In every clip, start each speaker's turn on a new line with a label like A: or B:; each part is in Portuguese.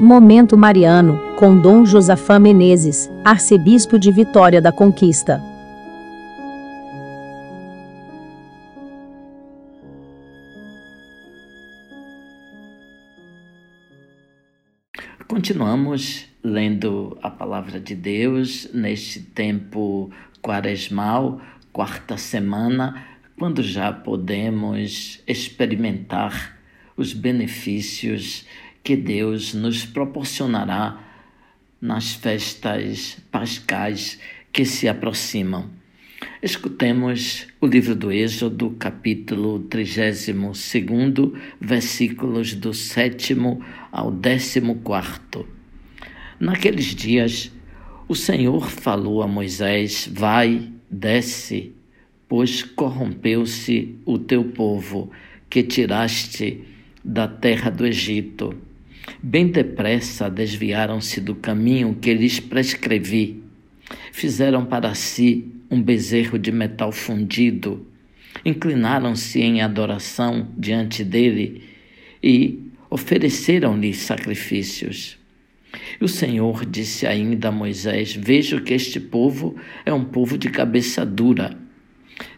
A: Momento Mariano, com Dom Josafá Menezes, arcebispo de Vitória da Conquista.
B: Continuamos lendo a palavra de Deus neste tempo quaresmal, quarta semana, quando já podemos experimentar os benefícios que Deus nos proporcionará nas festas pascais que se aproximam. Escutemos o livro do Êxodo, capítulo 32, versículos do 7 ao 14. Naqueles dias, o Senhor falou a Moisés: Vai, desce, pois corrompeu-se o teu povo, que tiraste da terra do Egito. Bem depressa desviaram-se do caminho que lhes prescrevi. Fizeram para si um bezerro de metal fundido, inclinaram-se em adoração diante dele e ofereceram-lhe sacrifícios. E o Senhor disse ainda a Moisés: Vejo que este povo é um povo de cabeça dura.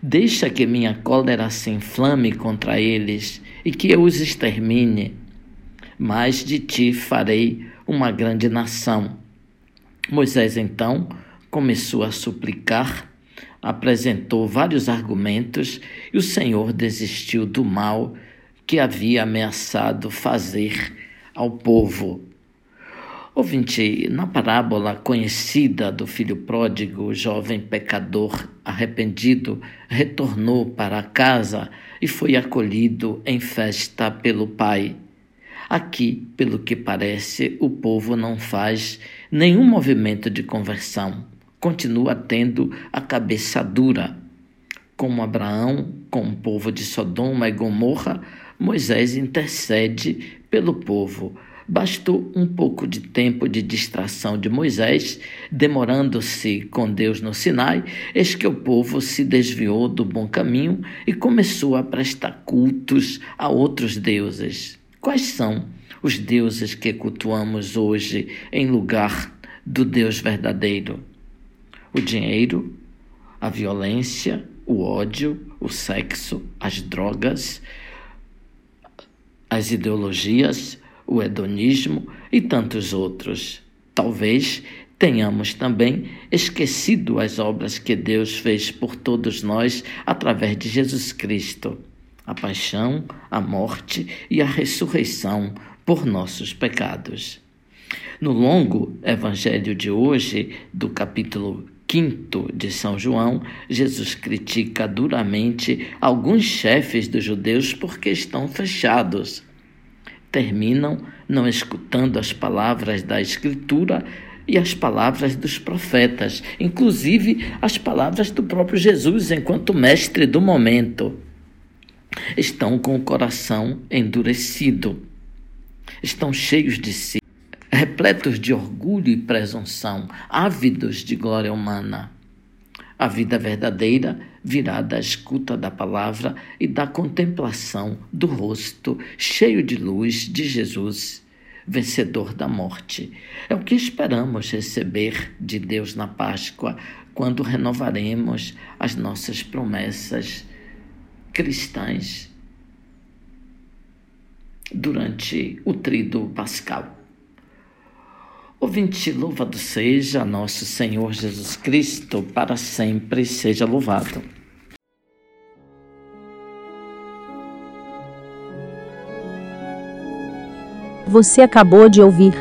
B: Deixa que minha cólera se inflame contra eles e que eu os extermine mas de ti farei uma grande nação. Moisés então começou a suplicar, apresentou vários argumentos e o Senhor desistiu do mal que havia ameaçado fazer ao povo. Ouvinte, na parábola conhecida do filho pródigo, o jovem pecador arrependido retornou para casa e foi acolhido em festa pelo pai. Aqui, pelo que parece, o povo não faz nenhum movimento de conversão, continua tendo a cabeça dura. Como Abraão, com o povo de Sodoma e Gomorra, Moisés intercede pelo povo. Bastou um pouco de tempo de distração de Moisés, demorando-se com Deus no Sinai, eis que o povo se desviou do bom caminho e começou a prestar cultos a outros deuses. Quais são os deuses que cultuamos hoje em lugar do Deus verdadeiro? O dinheiro, a violência, o ódio, o sexo, as drogas, as ideologias, o hedonismo e tantos outros. Talvez tenhamos também esquecido as obras que Deus fez por todos nós através de Jesus Cristo a paixão, a morte e a ressurreição por nossos pecados. No longo evangelho de hoje, do capítulo 5 de São João, Jesus critica duramente alguns chefes dos judeus porque estão fechados. Terminam não escutando as palavras da Escritura e as palavras dos profetas, inclusive as palavras do próprio Jesus enquanto mestre do momento estão com o coração endurecido, estão cheios de si, repletos de orgulho e presunção, ávidos de glória humana. A vida verdadeira virá da escuta da palavra e da contemplação do rosto cheio de luz de Jesus, vencedor da morte. É o que esperamos receber de Deus na Páscoa, quando renovaremos as nossas promessas cristãs durante o trido pascal. Ouvinte, louvado seja nosso Senhor Jesus Cristo, para sempre seja louvado.
A: Você acabou de ouvir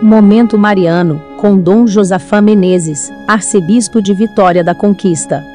A: Momento Mariano, com Dom Josafá Menezes, arcebispo de Vitória da Conquista.